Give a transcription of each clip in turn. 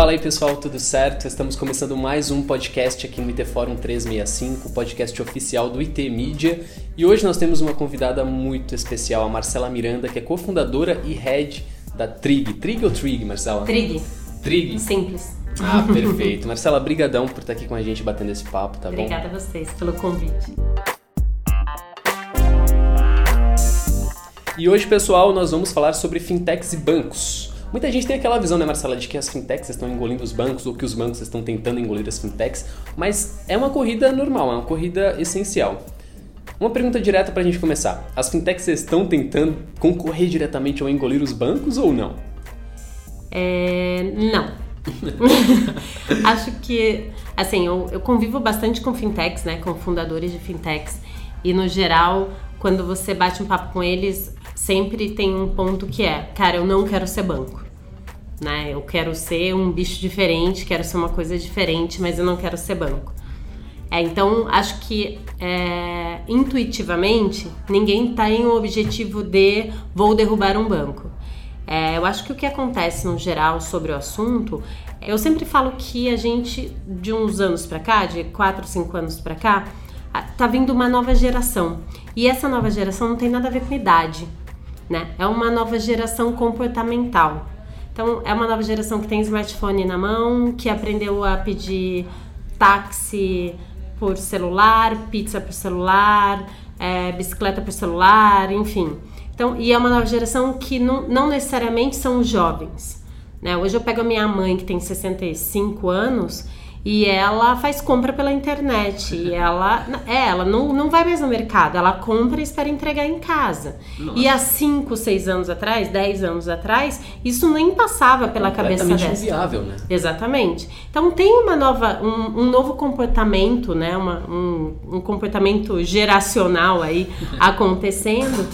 Fala aí pessoal, tudo certo? Estamos começando mais um podcast aqui no IT Fórum 365, podcast oficial do IT Mídia. E hoje nós temos uma convidada muito especial, a Marcela Miranda, que é cofundadora e head da Trig. Trig ou Trig, Marcela? Trig. Trig. Simples. Ah, perfeito. Marcela, brigadão por estar aqui com a gente batendo esse papo, tá Obrigada bom? a vocês pelo convite. E hoje, pessoal, nós vamos falar sobre fintechs e bancos. Muita gente tem aquela visão, né, Marcela, de que as fintechs estão engolindo os bancos ou que os bancos estão tentando engolir as fintechs, mas é uma corrida normal, é uma corrida essencial. Uma pergunta direta pra gente começar. As fintechs estão tentando concorrer diretamente ao engolir os bancos ou não? É, não. Acho que, assim, eu, eu convivo bastante com fintechs, né, com fundadores de fintechs, e no geral, quando você bate um papo com eles, sempre tem um ponto que é, cara, eu não quero ser banco. Né? Eu quero ser um bicho diferente, quero ser uma coisa diferente, mas eu não quero ser banco. É, então, acho que é, intuitivamente ninguém tem o objetivo de vou derrubar um banco. É, eu acho que o que acontece no geral sobre o assunto, eu sempre falo que a gente, de uns anos para cá, de 4, 5 anos para cá, tá vindo uma nova geração. E essa nova geração não tem nada a ver com idade, né? É uma nova geração comportamental. Então, é uma nova geração que tem smartphone na mão, que aprendeu a pedir táxi por celular, pizza por celular, é, bicicleta por celular, enfim. Então, e é uma nova geração que não, não necessariamente são jovens. Né? Hoje eu pego a minha mãe, que tem 65 anos, e ela faz compra pela internet. E ela, é, ela não, não vai mais no mercado, ela compra e espera entregar em casa. Nossa. E há 5, 6 anos atrás, 10 anos atrás, isso nem passava pela cabeça dela. inviável, né? Exatamente. Então tem uma nova, um, um novo comportamento, né? Uma, um, um comportamento geracional aí acontecendo.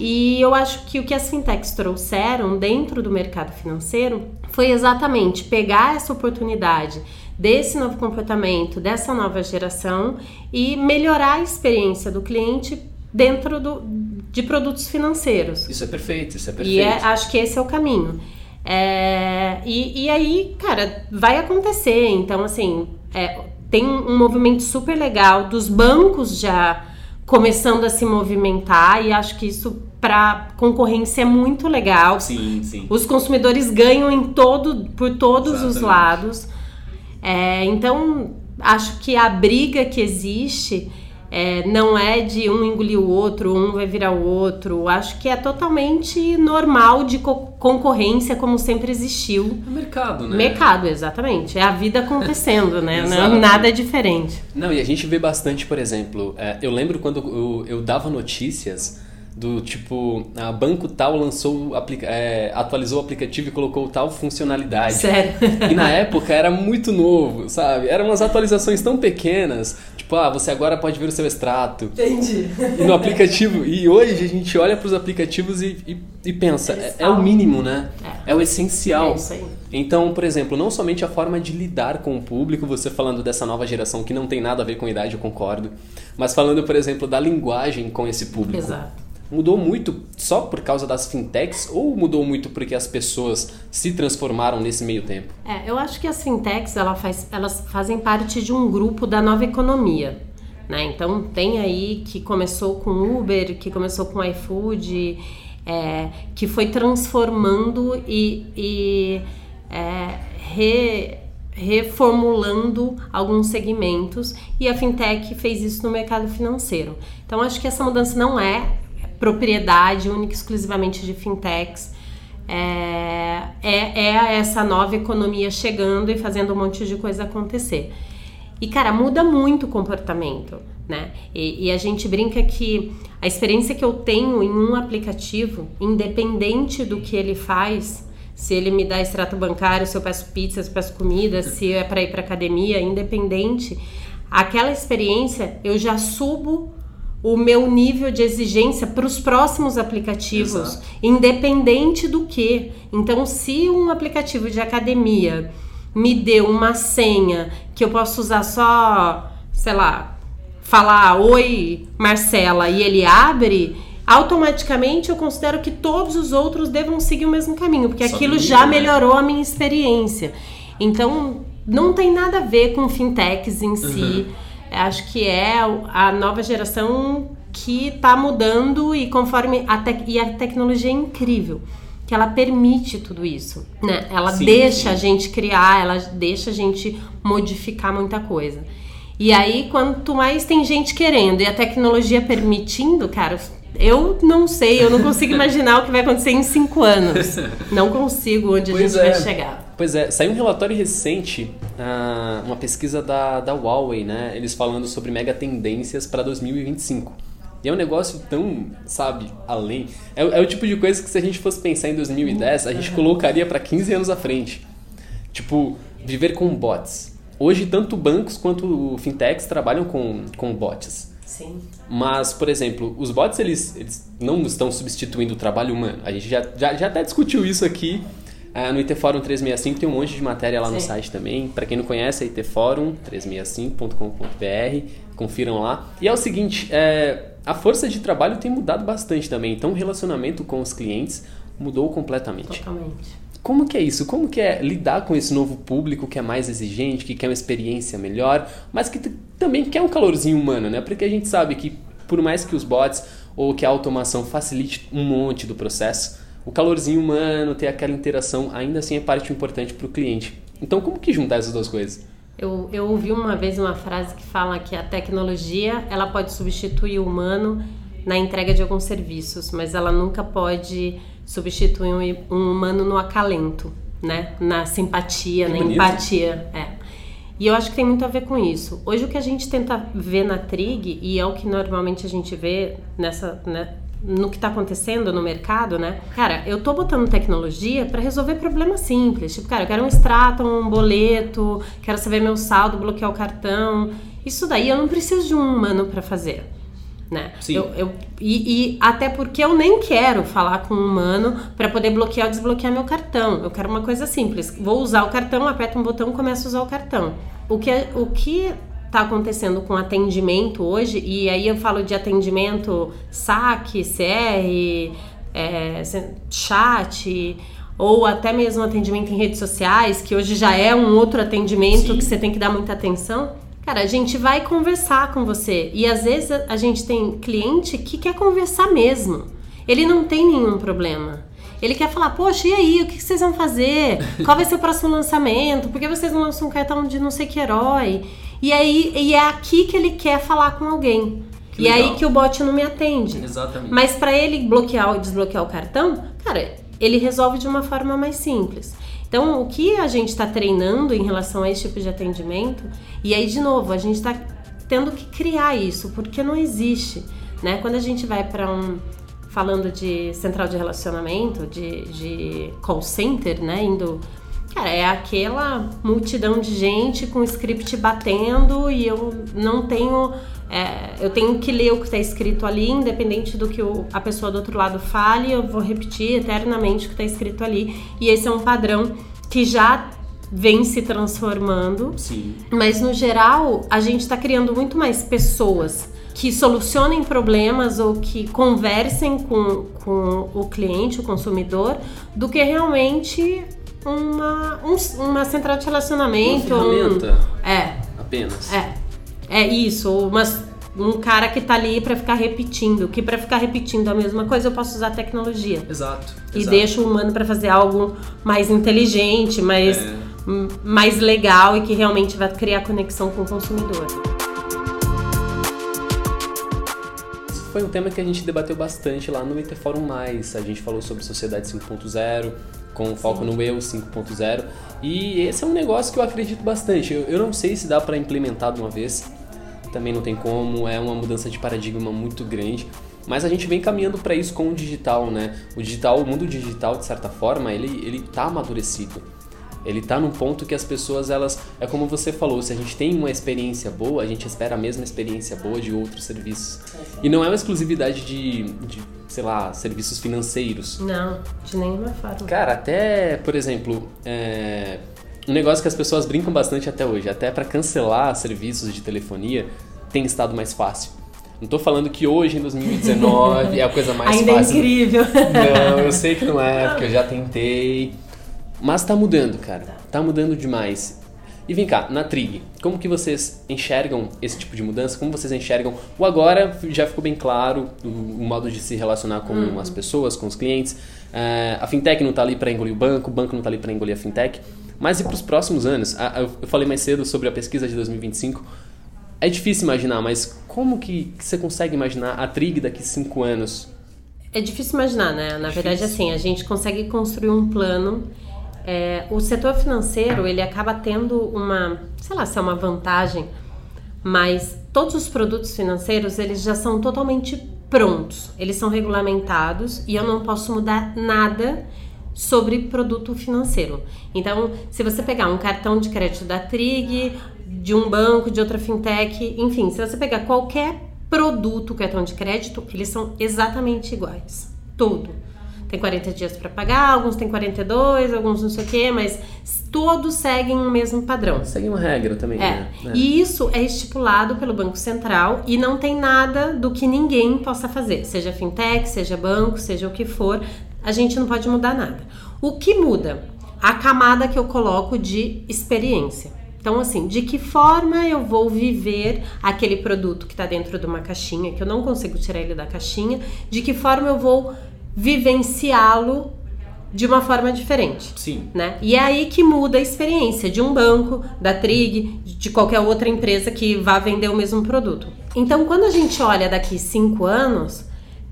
E eu acho que o que as fintechs trouxeram dentro do mercado financeiro foi exatamente pegar essa oportunidade desse novo comportamento, dessa nova geração e melhorar a experiência do cliente dentro do, de produtos financeiros. Isso é perfeito, isso é perfeito. E é, acho que esse é o caminho. É, e, e, aí, cara, vai acontecer. Então, assim, é, tem um movimento super legal dos bancos já começando a se movimentar e acho que isso para concorrência é muito legal. Sim, sim. Os consumidores ganham em todo, por todos Exatamente. os lados. É, então, acho que a briga que existe é, não é de um engolir o outro, um vai virar o outro. Acho que é totalmente normal de co concorrência, como sempre existiu. É mercado, né? Mercado, exatamente. É a vida acontecendo, né? não, nada é diferente. Não, e a gente vê bastante, por exemplo, é, eu lembro quando eu, eu dava notícias do tipo, a banco tal lançou, é, atualizou o aplicativo e colocou tal funcionalidade. Sério? E na época era muito novo, sabe? Eram umas atualizações tão pequenas, tipo, ah, você agora pode ver o seu extrato. Entendi. E no aplicativo, e hoje a gente olha para os aplicativos e, e, e pensa, é, é, o mínimo, né? É, é o essencial. É isso aí. Então, por exemplo, não somente a forma de lidar com o público, você falando dessa nova geração que não tem nada a ver com idade, eu concordo, mas falando, por exemplo, da linguagem com esse público. Exato mudou muito só por causa das fintechs ou mudou muito porque as pessoas se transformaram nesse meio tempo? É, eu acho que as fintechs ela faz, elas fazem parte de um grupo da nova economia. Né? Então tem aí que começou com Uber, que começou com iFood, é, que foi transformando e, e é, re, reformulando alguns segmentos e a fintech fez isso no mercado financeiro. Então acho que essa mudança não é propriedade única e exclusivamente de fintechs. É, é, é, essa nova economia chegando e fazendo um monte de coisa acontecer. E, cara, muda muito o comportamento, né? E, e, a gente brinca que a experiência que eu tenho em um aplicativo, independente do que ele faz, se ele me dá extrato bancário, se eu peço pizza, se eu peço comida, se é para ir para academia, independente, aquela experiência eu já subo o meu nível de exigência para os próximos aplicativos, Exato. independente do que. Então, se um aplicativo de academia me deu uma senha que eu posso usar só, sei lá, falar oi Marcela e ele abre, automaticamente eu considero que todos os outros devam seguir o mesmo caminho, porque só aquilo já melhorou a minha experiência. Então, não tem nada a ver com fintechs em si. Uhum. Acho que é a nova geração que está mudando e conforme a e a tecnologia é incrível que ela permite tudo isso, né? Ela sim, deixa sim. a gente criar, ela deixa a gente modificar muita coisa. E aí, quanto mais tem gente querendo e a tecnologia permitindo, cara, eu não sei, eu não consigo imaginar o que vai acontecer em cinco anos. Não consigo onde pois a gente é. vai chegar. Pois é, saiu um relatório recente, uh, uma pesquisa da, da Huawei, né? Eles falando sobre mega tendências para 2025. E é um negócio tão, sabe, além. É, é, o tipo de coisa que se a gente fosse pensar em 2010, a gente colocaria para 15 anos à frente. Tipo, viver com bots. Hoje, tanto bancos quanto fintechs trabalham com, com bots. Sim. Mas, por exemplo, os bots eles, eles não estão substituindo o trabalho humano. A gente já, já, já até discutiu isso aqui uh, no IT Fórum 365, tem um monte de matéria lá Sim. no site também. Para quem não conhece, é itforum365.com.br, confiram lá. E é o seguinte, é, a força de trabalho tem mudado bastante também. Então, o relacionamento com os clientes mudou completamente. Totalmente. Como que é isso? Como que é lidar com esse novo público que é mais exigente, que quer uma experiência melhor, mas que também quer um calorzinho humano, né? Porque a gente sabe que por mais que os bots ou que a automação facilite um monte do processo, o calorzinho humano, ter aquela interação, ainda assim é parte importante para o cliente. Então, como que juntar essas duas coisas? Eu, eu ouvi uma vez uma frase que fala que a tecnologia ela pode substituir o humano na entrega de alguns serviços, mas ela nunca pode substituir um, um humano no acalento, né? Na simpatia, que na bonito. empatia. É. E eu acho que tem muito a ver com isso. Hoje o que a gente tenta ver na Trig, e é o que normalmente a gente vê nessa, né, no que está acontecendo no mercado, né? Cara, eu tô botando tecnologia para resolver problemas simples. Tipo, cara, eu quero um extrato, um boleto, quero saber meu saldo, bloquear o cartão. Isso daí eu não preciso de um humano para fazer. Né? Sim. Eu, eu e, e, até porque eu nem quero falar com um humano para poder bloquear ou desbloquear meu cartão. Eu quero uma coisa simples. Vou usar o cartão, aperto um botão, começo a usar o cartão. O que, é, o que está acontecendo com atendimento hoje, e aí eu falo de atendimento saque, CR, é, chat, ou até mesmo atendimento em redes sociais, que hoje já é um outro atendimento Sim. que você tem que dar muita atenção. Cara, a gente vai conversar com você. E às vezes a gente tem cliente que quer conversar mesmo. Ele não tem nenhum problema. Ele quer falar, poxa, e aí, o que vocês vão fazer? Qual vai ser o próximo lançamento? Por que vocês não lançam um cartão de não sei que herói? E aí e é aqui que ele quer falar com alguém. Que e é aí que o bot não me atende. Exatamente. Mas para ele bloquear ou desbloquear o cartão, cara, ele resolve de uma forma mais simples. Então, o que a gente está treinando em relação a esse tipo de atendimento, e aí, de novo, a gente está tendo que criar isso, porque não existe. Né? Quando a gente vai para um. falando de central de relacionamento, de, de call center, né? Indo Cara, é aquela multidão de gente com o script batendo e eu não tenho. É, eu tenho que ler o que está escrito ali, independente do que o, a pessoa do outro lado fale, eu vou repetir eternamente o que está escrito ali. E esse é um padrão que já vem se transformando. Sim. Mas no geral, a gente está criando muito mais pessoas que solucionem problemas ou que conversem com, com o cliente, o consumidor, do que realmente uma, um, uma central de relacionamento. Uma ferramenta. Um, é. Apenas. É. É isso, mas um cara que tá ali para ficar repetindo, que para ficar repetindo a mesma coisa eu posso usar tecnologia. Exato. E exato. deixo o humano para fazer algo mais inteligente, mais, é. mais legal e que realmente vai criar conexão com o consumidor. Foi um tema que a gente debateu bastante lá no IT Fórum Mais. A gente falou sobre sociedade 5.0, com foco Sim. no eu 5.0. E esse é um negócio que eu acredito bastante. Eu, eu não sei se dá para implementar de uma vez, também não tem como, é uma mudança de paradigma muito grande. Mas a gente vem caminhando para isso com o digital, né? O digital, o mundo digital, de certa forma, ele, ele tá amadurecido. Ele tá num ponto que as pessoas, elas. É como você falou, se a gente tem uma experiência boa, a gente espera a mesma experiência boa de outros serviços. E não é uma exclusividade de, de sei lá, serviços financeiros. Não, de nenhuma forma. Cara, até, por exemplo, é, um negócio que as pessoas brincam bastante até hoje, até para cancelar serviços de telefonia, tem estado mais fácil. Não tô falando que hoje, em 2019, é a coisa mais Ainda fácil. Ainda é incrível. Não, eu sei que não é, porque eu já tentei. Mas tá mudando, cara. Tá mudando demais. E vem cá, na Trig, como que vocês enxergam esse tipo de mudança? Como vocês enxergam o agora já ficou bem claro o, o modo de se relacionar com uhum. as pessoas, com os clientes. É, a fintech não está ali para engolir o banco, o banco não está ali para engolir a fintech. Mas e para os próximos anos? eu falei mais cedo sobre a pesquisa de 2025. É difícil imaginar, mas como que você consegue imaginar a Trig daqui cinco anos? É difícil imaginar, né? Na verdade, assim, a gente consegue construir um plano é, o setor financeiro ele acaba tendo uma, sei lá, se é uma vantagem, mas todos os produtos financeiros eles já são totalmente prontos, eles são regulamentados e eu não posso mudar nada sobre produto financeiro. Então, se você pegar um cartão de crédito da Trig, de um banco, de outra fintech, enfim, se você pegar qualquer produto cartão de crédito, eles são exatamente iguais. Todo tem 40 dias para pagar, alguns têm 42, alguns não sei o quê, mas todos seguem o mesmo padrão. Segue uma regra também, é. né? É. E isso é estipulado pelo Banco Central e não tem nada do que ninguém possa fazer, seja fintech, seja banco, seja o que for, a gente não pode mudar nada. O que muda? A camada que eu coloco de experiência. Então, assim, de que forma eu vou viver aquele produto que está dentro de uma caixinha, que eu não consigo tirar ele da caixinha, de que forma eu vou vivenciá-lo de uma forma diferente. Sim. Né? E é aí que muda a experiência de um banco, da Trig, de qualquer outra empresa que vá vender o mesmo produto. Então, quando a gente olha daqui cinco anos,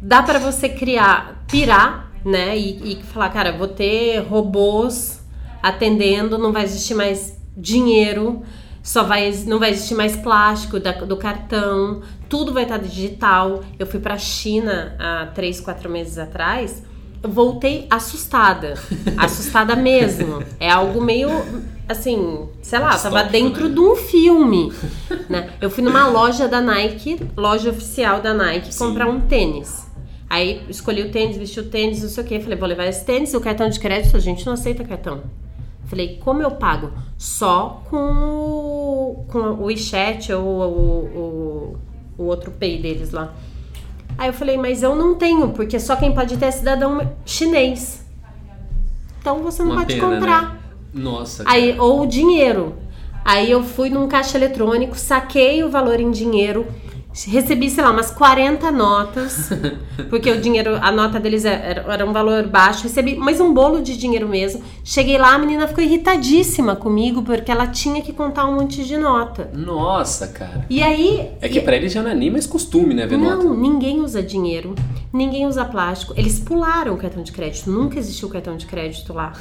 dá para você criar, pirar, né? E, e falar, cara, vou ter robôs atendendo, não vai existir mais dinheiro só vai não vai existir mais plástico da, do cartão, tudo vai estar digital. Eu fui para a China há três, quatro meses atrás, eu voltei assustada, assustada mesmo. É algo meio assim, sei lá, Stop, tava dentro né? de um filme, né? Eu fui numa loja da Nike, loja oficial da Nike, Sim. comprar um tênis. Aí escolhi o tênis, vesti o tênis, não sei o que. Falei, vou levar esse tênis, o cartão de crédito, a gente não aceita cartão. Falei, como eu pago? Só com o, com o WeChat ou o, o, o outro Pay deles lá. Aí eu falei, mas eu não tenho, porque só quem pode ter é cidadão chinês. Então você não Uma pode pena, comprar. Né? Nossa. Aí, ou dinheiro. Aí eu fui num caixa eletrônico, saquei o valor em dinheiro Recebi, sei lá, umas 40 notas, porque o dinheiro, a nota deles era, era, um valor baixo. Recebi mais um bolo de dinheiro mesmo. Cheguei lá, a menina ficou irritadíssima comigo, porque ela tinha que contar um monte de nota. Nossa, cara. E aí. É que e... pra eles já não é nem mais costume, né, ver não, nota. Ninguém usa dinheiro, ninguém usa plástico. Eles pularam o cartão de crédito, nunca existiu cartão de crédito lá.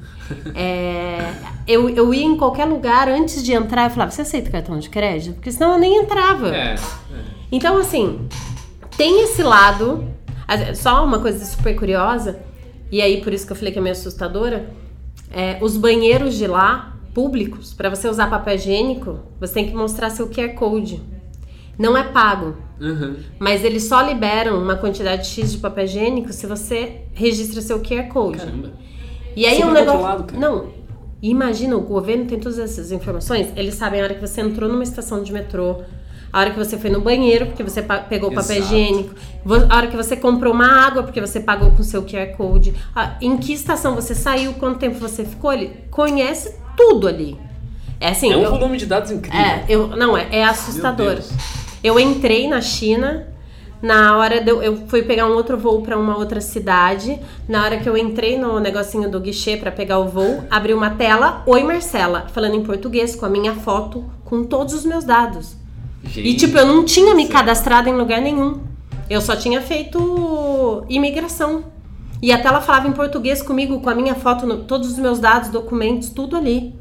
é, eu, eu ia em qualquer lugar, antes de entrar, eu falava: Você aceita cartão de crédito? Porque senão eu nem entrava. É. Então, assim, tem esse lado. Só uma coisa super curiosa, e aí por isso que eu falei que é meio assustadora: é, os banheiros de lá, públicos, para você usar papel higiênico, você tem que mostrar seu QR Code. Não é pago. Uhum. Mas eles só liberam uma quantidade X de papel higiênico se você registra seu QR Code. Caramba. E aí é um negócio. Não. Imagina, o governo tem todas essas informações. Eles sabem a hora que você entrou numa estação de metrô, a hora que você foi no banheiro, porque você pegou o papel higiênico, a hora que você comprou uma água, porque você pagou com seu QR Code, em que estação você saiu, quanto tempo você ficou ali, conhece tudo ali. É assim. É um eu, volume de dados incrível. É, eu, não, é, é assustador. Eu entrei na China, na hora de eu, eu fui pegar um outro voo para uma outra cidade. Na hora que eu entrei no negocinho do guichê para pegar o voo, abri uma tela, oi Marcela, falando em português com a minha foto, com todos os meus dados. Gente, e tipo, eu não tinha me cadastrado em lugar nenhum. Eu só tinha feito imigração. E até ela falava em português comigo, com a minha foto, no, todos os meus dados, documentos, tudo ali.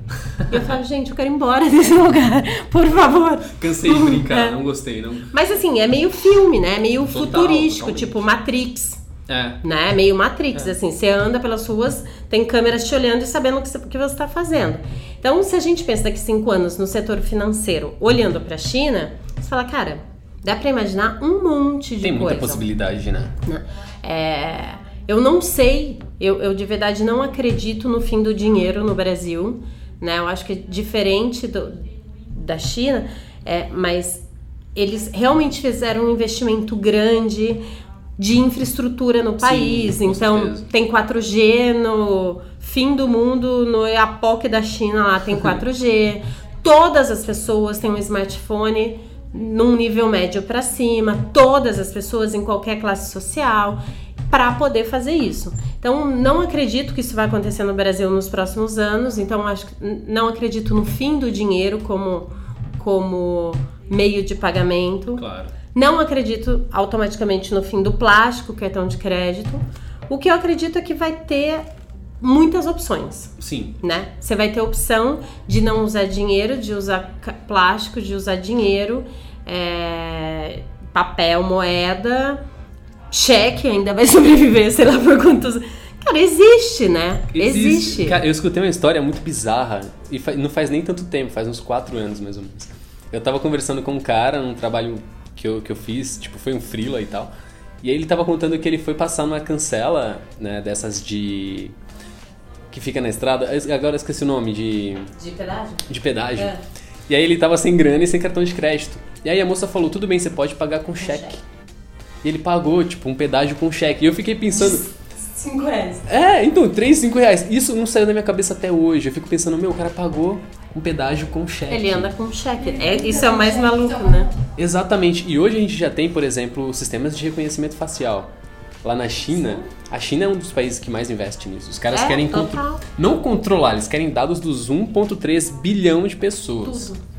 E eu falava, gente, eu quero ir embora desse lugar, por favor. Cansei de brincar, é. não gostei, não. Mas assim, é meio filme, né? Meio Total, futurístico, totalmente. tipo Matrix. É. Né? Meio Matrix, é. assim. Você anda pelas ruas, tem câmeras te olhando e sabendo o que você está fazendo. Então, se a gente pensa daqui cinco anos no setor financeiro, olhando para a China, você fala, cara, dá para imaginar um monte de tem coisa. Tem muita possibilidade, né? né? É, eu não sei, eu, eu de verdade não acredito no fim do dinheiro no Brasil, né? Eu acho que é diferente do, da China, é, mas eles realmente fizeram um investimento grande de infraestrutura no país. Sim, então, certeza. tem 4G no fim do mundo, no Iapoque da China lá tem 4G. Todas as pessoas têm um smartphone num nível médio para cima, todas as pessoas em qualquer classe social, para poder fazer isso. Então, não acredito que isso vai acontecer no Brasil nos próximos anos. Então, acho que não acredito no fim do dinheiro como, como meio de pagamento. Claro. Não acredito automaticamente no fim do plástico, cartão de crédito. O que eu acredito é que vai ter muitas opções. Sim. Né? Você vai ter a opção de não usar dinheiro, de usar plástico, de usar dinheiro, é, papel, moeda, cheque ainda vai sobreviver, sei lá por quantos. Cara, existe, né? Existe. existe. Cara, eu escutei uma história muito bizarra e não faz nem tanto tempo, faz uns quatro anos mais ou menos. Eu tava conversando com um cara num trabalho que eu, que eu fiz, tipo, foi um freela e tal. E aí ele tava contando que ele foi passar numa cancela, né, dessas de... Que fica na estrada. Agora eu esqueci o nome, de... De pedágio? De pedágio. É. E aí ele tava sem grana e sem cartão de crédito. E aí a moça falou, tudo bem, você pode pagar com, com cheque. cheque. E ele pagou, tipo, um pedágio com cheque. E eu fiquei pensando... 5 reais. É, então, 3, 5 reais. Isso não saiu da minha cabeça até hoje. Eu fico pensando, meu, o cara pagou um pedágio com cheque. Ele anda com cheque. É, isso é o mais maluco, né? Exatamente. E hoje a gente já tem, por exemplo, sistemas de reconhecimento facial. Lá na China, a China é um dos países que mais investe nisso. Os caras é, querem contro não controlar, eles querem dados dos 1.3 bilhão de pessoas. Tudo.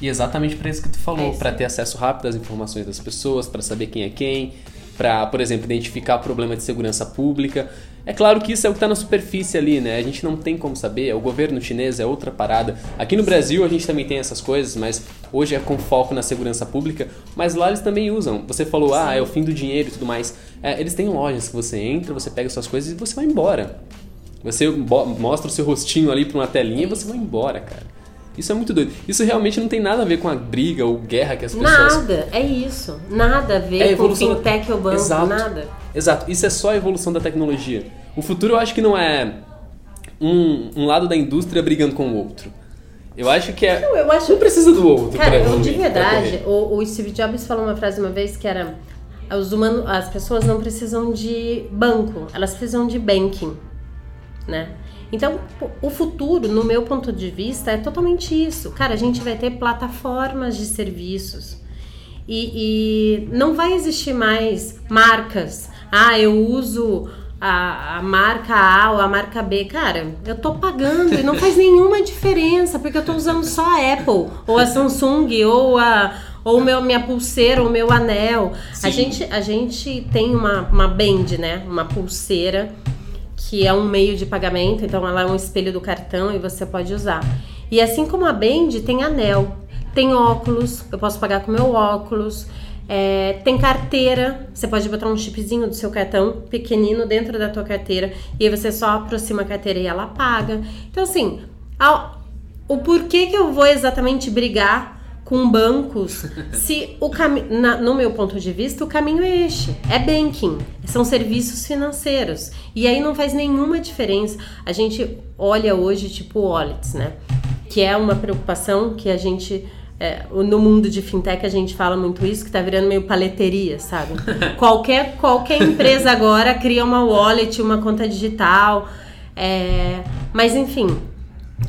E exatamente para isso que tu falou, é para ter acesso rápido às informações das pessoas, para saber quem é quem, para, por exemplo, identificar problema de segurança pública. É claro que isso é o que está na superfície ali, né? A gente não tem como saber. O governo chinês é outra parada. Aqui no Brasil a gente também tem essas coisas, mas hoje é com foco na segurança pública. Mas lá eles também usam. Você falou, ah, é o fim do dinheiro e tudo mais. É, eles têm lojas que você entra, você pega suas coisas e você vai embora. Você mostra o seu rostinho ali para uma telinha e você vai embora, cara. Isso é muito doido. Isso realmente não tem nada a ver com a briga ou guerra que as pessoas. Nada, é isso. Nada a ver é a com fintech ou banco, Exato. nada. Exato, isso é só a evolução da tecnologia. O futuro eu acho que não é um, um lado da indústria brigando com o outro. Eu acho que é. Não, eu acho... não precisa do outro. Cara, eu, de verdade, o, o Steve Jobs falou uma frase uma vez que era: os humanos, as pessoas não precisam de banco, elas precisam de banking, né? Então, o futuro, no meu ponto de vista, é totalmente isso. Cara, a gente vai ter plataformas de serviços e, e não vai existir mais marcas. Ah, eu uso a, a, marca A ou a marca B, cara, eu tô pagando e não faz nenhuma diferença, porque eu tô usando só a Apple, ou a Samsung, ou a ou meu, minha pulseira, ou meu anel. A gente, a gente tem uma, uma band, né? Uma pulseira que é um meio de pagamento, então ela é um espelho do cartão e você pode usar. E assim como a Band, tem anel, tem óculos, eu posso pagar com meu óculos. É, tem carteira, você pode botar um chipzinho do seu cartão pequenino dentro da tua carteira e aí você só aproxima a carteira e ela paga. Então, assim, ao, o porquê que eu vou exatamente brigar com bancos, se o caminho, no meu ponto de vista, o caminho é este, é banking, são serviços financeiros. E aí não faz nenhuma diferença. A gente olha hoje tipo wallets, né? Que é uma preocupação que a gente é, no mundo de fintech a gente fala muito isso, que tá virando meio paleteria, sabe? qualquer, qualquer empresa agora cria uma wallet, uma conta digital. É, mas enfim,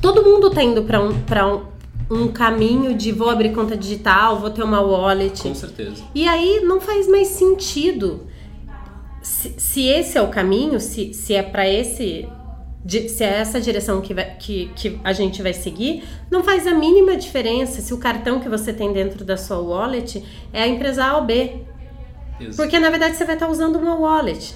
todo mundo tá indo para um, um um caminho de vou abrir conta digital, vou ter uma wallet. Com certeza. E aí não faz mais sentido. Se, se esse é o caminho, se, se é para esse. Se é essa direção que, vai, que, que a gente vai seguir, não faz a mínima diferença se o cartão que você tem dentro da sua wallet é a empresa A ou B. Isso. Porque na verdade você vai estar usando uma wallet.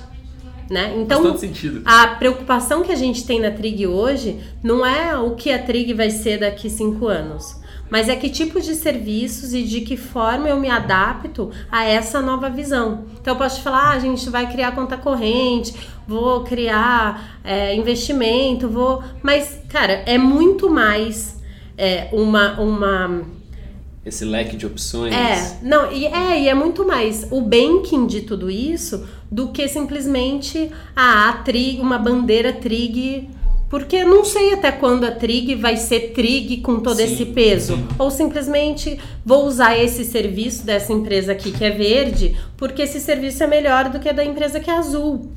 Né? Então, a preocupação que a gente tem na Trig hoje não é o que a Trig vai ser daqui cinco anos, mas é que tipo de serviços e de que forma eu me adapto a essa nova visão. Então, eu posso te falar, ah, a gente vai criar conta corrente, vou criar é, investimento, vou. Mas, cara, é muito mais é, uma, uma esse leque de opções. É, não, e é, e é muito mais o banking de tudo isso do que simplesmente ah, a trig, uma bandeira trig, porque não sei até quando a trig vai ser trig com todo sim, esse peso, sim. ou simplesmente vou usar esse serviço dessa empresa aqui que é verde, porque esse serviço é melhor do que da empresa que é azul.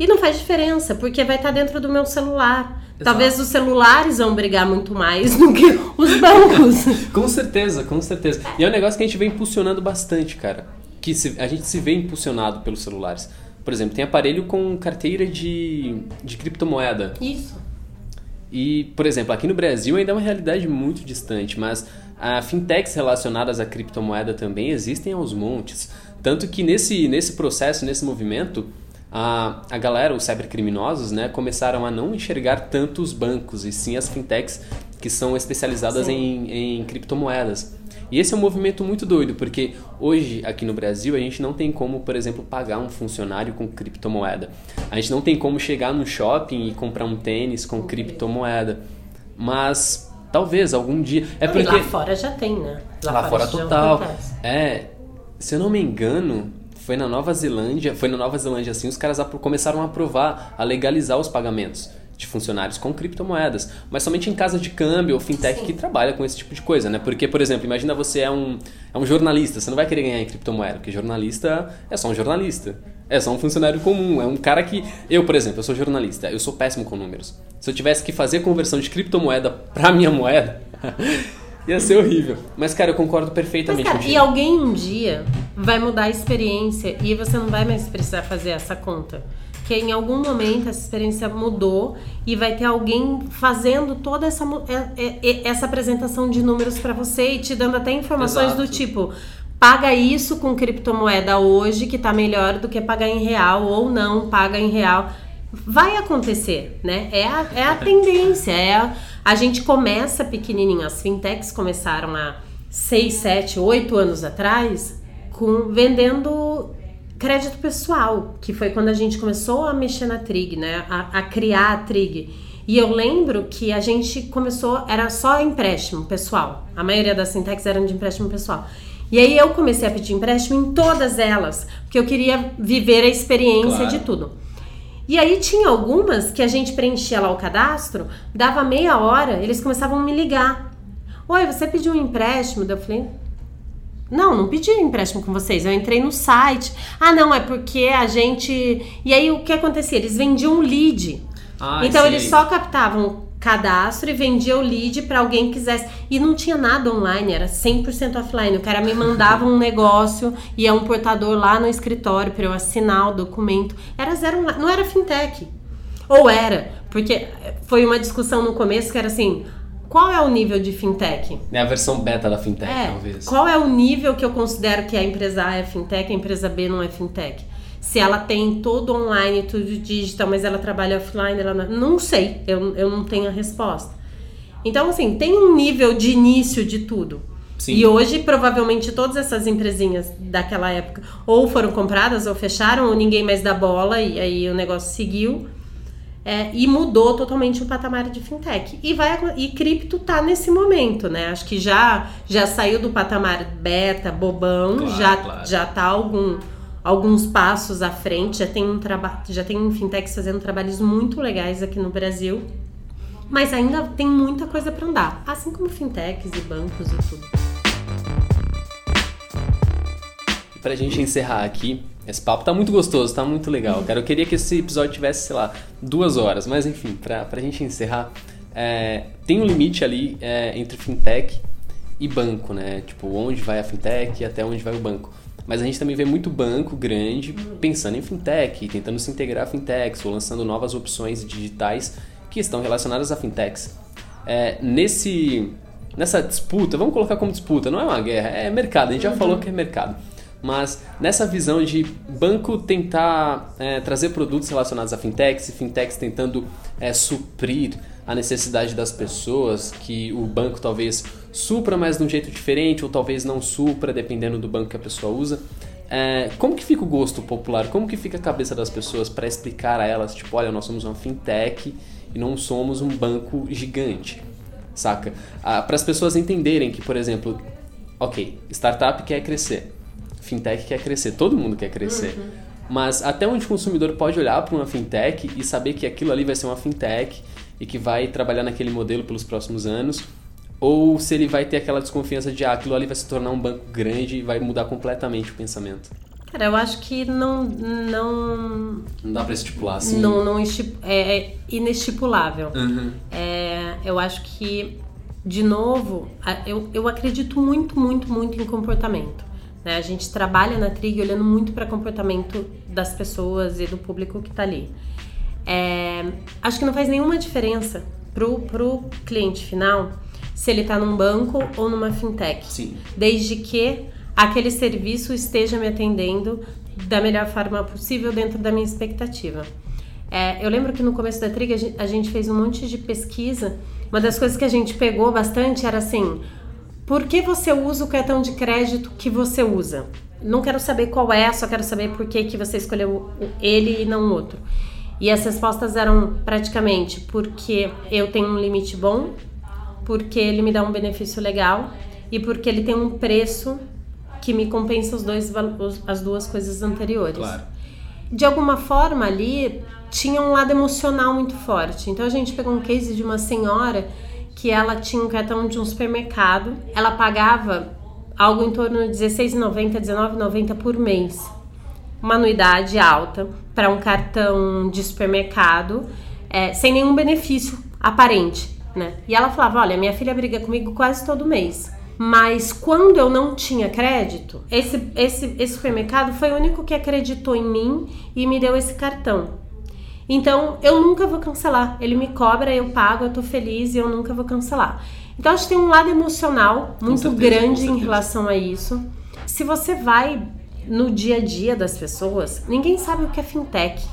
E não faz diferença, porque vai estar dentro do meu celular. Talvez os celulares vão brigar muito mais do que os bancos. com certeza, com certeza. E é um negócio que a gente vem impulsionando bastante, cara. Que se, a gente se vê impulsionado pelos celulares. Por exemplo, tem aparelho com carteira de, de criptomoeda. Isso. E, por exemplo, aqui no Brasil ainda é uma realidade muito distante, mas a fintechs relacionadas à criptomoeda também existem aos montes. Tanto que nesse, nesse processo, nesse movimento, a, a galera, os cybercriminosos, né, começaram a não enxergar tanto os bancos e sim as fintechs que são especializadas em, em criptomoedas. E esse é um movimento muito doido, porque hoje aqui no Brasil a gente não tem como, por exemplo, pagar um funcionário com criptomoeda. A gente não tem como chegar no shopping e comprar um tênis com criptomoeda. Mas talvez algum dia. É Não, porque e lá fora já tem, né? lá, fora já total. É, se eu não me engano, foi na Nova Zelândia, foi na Nova Zelândia assim, os caras começaram a aprovar, a legalizar os pagamentos de funcionários com criptomoedas, mas somente em casa de câmbio ou fintech Sim. que trabalha com esse tipo de coisa, né? Porque, por exemplo, imagina você é um, é um jornalista, você não vai querer ganhar em criptomoeda, porque jornalista é só um jornalista, é só um funcionário comum, é um cara que... Eu, por exemplo, eu sou jornalista, eu sou péssimo com números. Se eu tivesse que fazer conversão de criptomoeda pra minha moeda, ia ser horrível. Mas, cara, eu concordo Mas, perfeitamente cara, contigo. e alguém um dia vai mudar a experiência e você não vai mais precisar fazer essa conta. Que em algum momento essa experiência mudou e vai ter alguém fazendo toda essa, é- é- é- essa apresentação de números para você e te dando até informações do Exato. tipo. Paga isso com criptomoeda hoje, que tá melhor do que pagar em real, ou não, paga em real. Vai acontecer, né? É a, é a tendência. É a, a gente começa pequenininho. As fintechs começaram há 6, 7, 8 anos atrás com vendendo crédito pessoal, que foi quando a gente começou a mexer na Trig, né? A, a criar a Trig. E eu lembro que a gente começou, era só empréstimo pessoal. A maioria das fintechs eram de empréstimo pessoal. E aí eu comecei a pedir empréstimo em todas elas, porque eu queria viver a experiência Claro. de tudo. E aí tinha algumas que a gente preenchia lá o cadastro, dava meia hora, eles começavam a me ligar. Oi, você pediu um empréstimo? Eu falei, não, não pedi empréstimo com vocês. Eu entrei no site. Ah, não, é porque a gente. E aí o que acontecia? Eles vendiam um lead. Ah, então sei. eles só captavam cadastro e vendiam o lead para alguém que quisesse. E não tinha nada online, era 100% offline. O cara me mandava um negócio e é um portador lá no escritório para eu assinar o documento. Era zero online, não era fintech. Ou era, porque foi uma discussão no começo que era assim: qual é o nível de fintech? É a versão beta da fintech, É, talvez. qual é o nível que eu considero que a empresa A é fintech a empresa B não é fintech? Se ela tem todo online, tudo digital, mas ela trabalha offline, ela não, não sei, eu, eu não tenho a resposta. Então, assim, tem um nível de início de tudo. Sim. E hoje, provavelmente, todas essas empresinhas daquela época ou foram compradas ou fecharam, ou ninguém mais dá bola, e aí o negócio seguiu. É, e mudou totalmente o patamar de fintech. E, vai, e cripto tá nesse momento, né? Acho que já, já saiu do patamar beta, bobão, Claro, já, claro. já tá algum, alguns passos à frente, já tem, um traba já tem fintechs fazendo trabalhos muito legais aqui no Brasil. Mas ainda tem muita coisa para andar, assim como fintechs e bancos e tudo. E pra gente encerrar aqui, esse papo tá muito gostoso, tá muito legal, cara. Eu queria que esse episódio tivesse, sei lá, duas horas, mas enfim, pra, pra gente encerrar, é, tem um limite ali é, entre fintech e banco, né? Tipo, onde vai a fintech e até onde vai o banco. Mas a gente também vê muito banco grande pensando em fintech, tentando se integrar a fintechs, ou lançando novas opções digitais que estão relacionadas a fintechs. É, nesse, nessa disputa, vamos colocar como disputa, não é uma guerra, é mercado, a gente já falou que é mercado. Mas nessa visão de banco tentar é, trazer produtos relacionados a fintechs e fintechs tentando é, suprir a necessidade das pessoas, que o banco talvez supra, mas de um jeito diferente, ou talvez não supra, dependendo do banco que a pessoa usa. É, como que fica o gosto popular? Como que fica a cabeça das pessoas para explicar a elas, tipo, olha, nós somos uma fintech e não somos um banco gigante, saca? Ah, para as pessoas entenderem que, por exemplo, ok, startup quer crescer, fintech quer crescer, todo mundo quer crescer. Mas até onde o consumidor pode olhar para uma fintech e saber que aquilo ali vai ser uma fintech e que vai trabalhar naquele modelo pelos próximos anos, ou se ele vai ter aquela desconfiança de ah, aquilo ali vai se tornar um banco grande e vai mudar completamente o pensamento. Cara, eu acho que não. Não, não dá pra estipular assim. Não, não estip, é, é inestipulável. Uhum. É, eu acho que, de novo, eu, eu acredito muito, muito, muito em comportamento. Né? A gente trabalha na Trig olhando muito para comportamento das pessoas e do público que está ali. É, acho que não faz nenhuma diferença pro, pro cliente final se ele está num banco ou numa fintech. Sim. Desde que aquele serviço esteja me atendendo da melhor forma possível dentro da minha expectativa. É, eu lembro que no começo da Trig a gente fez um monte de pesquisa. Uma das coisas que a gente pegou bastante era assim: por que você usa o cartão de crédito que você usa? Não quero saber qual é, só quero saber por que, que você escolheu ele e não outro. E as respostas eram praticamente porque eu tenho um limite bom, porque ele me dá um benefício legal e porque ele tem um preço que me compensa os dois, as duas coisas anteriores. Claro. De alguma forma ali tinha um lado emocional muito forte. Então a gente pegou um case de uma senhora que ela tinha um cartão de um supermercado, ela pagava algo em torno de R$16,90, R$19,90 por mês. Uma anuidade alta para um cartão de supermercado, é, sem nenhum benefício aparente, né? E ela falava: Olha, minha filha briga comigo quase todo mês. Mas quando eu não tinha crédito, esse, esse, esse supermercado foi o único que acreditou em mim e me deu esse cartão. Então, eu nunca vou cancelar. Ele me cobra, eu pago, eu tô feliz e eu nunca vou cancelar. Então, acho que tem um lado emocional muito certeza, grande em relação a isso. Se você vai no dia a dia das pessoas, ninguém sabe o que é fintech.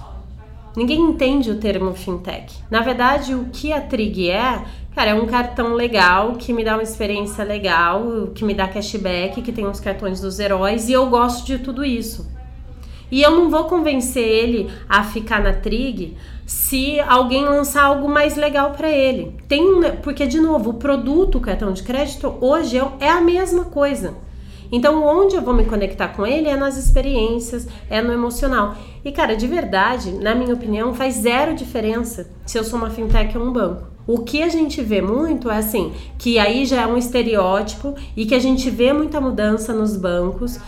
Ninguém entende o termo fintech. Na verdade, o que a Trig é, cara, é um cartão legal que me dá uma experiência legal, que me dá cashback, que tem os cartões dos heróis e eu gosto de tudo isso. E eu não vou convencer ele a ficar na trig se alguém lançar algo mais legal para ele. Tem porque de novo, o produto o cartão de crédito hoje é, é a mesma coisa. Então, onde eu vou me conectar com ele é nas experiências, é no emocional. E cara, de verdade, na minha opinião, faz zero diferença se eu sou uma fintech ou um banco. O que a gente vê muito é assim, que aí já é um estereótipo e que a gente vê muita mudança nos bancos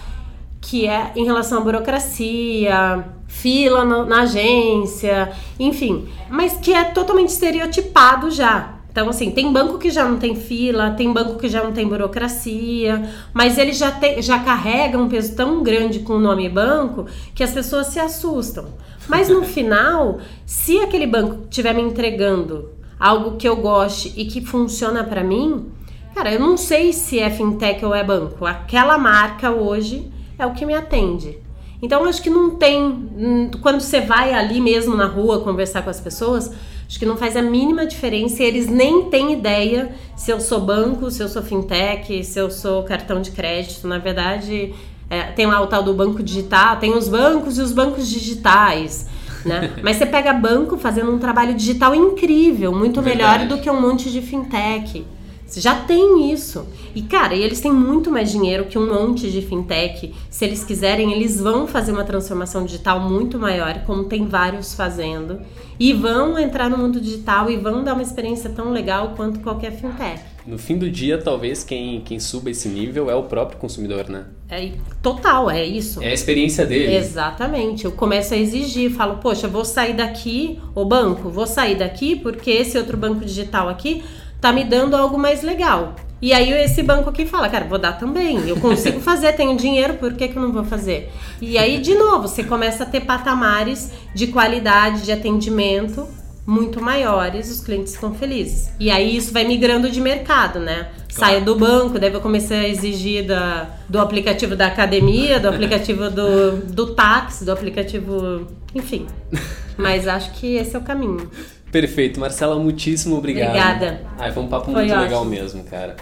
que é em relação à burocracia, fila no, na agência, enfim, mas que é totalmente estereotipado já. Então, assim, tem banco que já não tem fila, tem banco que já não tem burocracia, mas ele já, te, já carrega um peso tão grande com o nome banco que as pessoas se assustam. Mas no final, se aquele banco estiver me entregando algo que eu goste e que funciona para mim, cara, eu não sei se é fintech ou é banco. Aquela marca hoje é o que me atende. Então acho que não tem. Hum, quando você vai ali mesmo na rua conversar com as pessoas, acho que não faz a mínima diferença e eles nem têm ideia se eu sou banco, se eu sou fintech, se eu sou cartão de crédito. Na verdade, é, tem lá o tal do banco digital, tem os bancos e os bancos digitais. Né? Mas você pega banco fazendo um trabalho digital incrível, muito Verdade. melhor do que um monte de fintech. Você já tem isso. E, cara, e eles têm muito mais dinheiro que um monte de fintech. Se eles quiserem, eles vão fazer uma transformação digital muito maior, como tem vários fazendo. E vão entrar no mundo digital e vão dar uma experiência tão legal quanto qualquer fintech. No fim do dia, talvez quem, quem suba esse nível é o próprio consumidor, né? É total, é isso. É a experiência dele. Exatamente. Eu começo a exigir, falo, poxa, vou sair daqui, o banco, vou sair daqui porque esse outro banco digital aqui tá me dando algo mais legal. E aí esse banco aqui fala, cara, vou dar também, eu consigo fazer, tenho dinheiro, por que, que eu não vou fazer? E aí, de novo, você começa a ter patamares de qualidade de atendimento muito maiores, os clientes estão felizes. E aí isso vai migrando de mercado, né? Claro. Saio do banco, daí vou começar a exigir da, do aplicativo da academia, do aplicativo do, do táxi, do aplicativo. Enfim. Mas acho que esse é o caminho. Perfeito. Marcela, muitíssimo obrigado. Obrigada. Ai, foi um papo foi muito ótimo. legal mesmo, cara.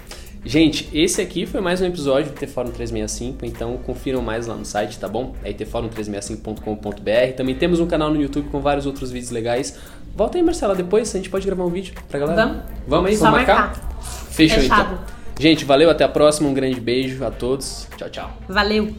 Gente, esse aqui foi mais um episódio do T-Fórum 365, então confiram mais lá no site, tá bom? É tforum365.com.br. Também temos um canal no YouTube com vários outros vídeos legais. Volta aí, Marcela, depois a gente pode gravar um vídeo pra galera. Vamos? Vamos aí? Só vamos marcar? marcar? Fechou Fechado. então. Gente, valeu, até a próxima, um grande beijo a todos. Tchau, tchau. Valeu.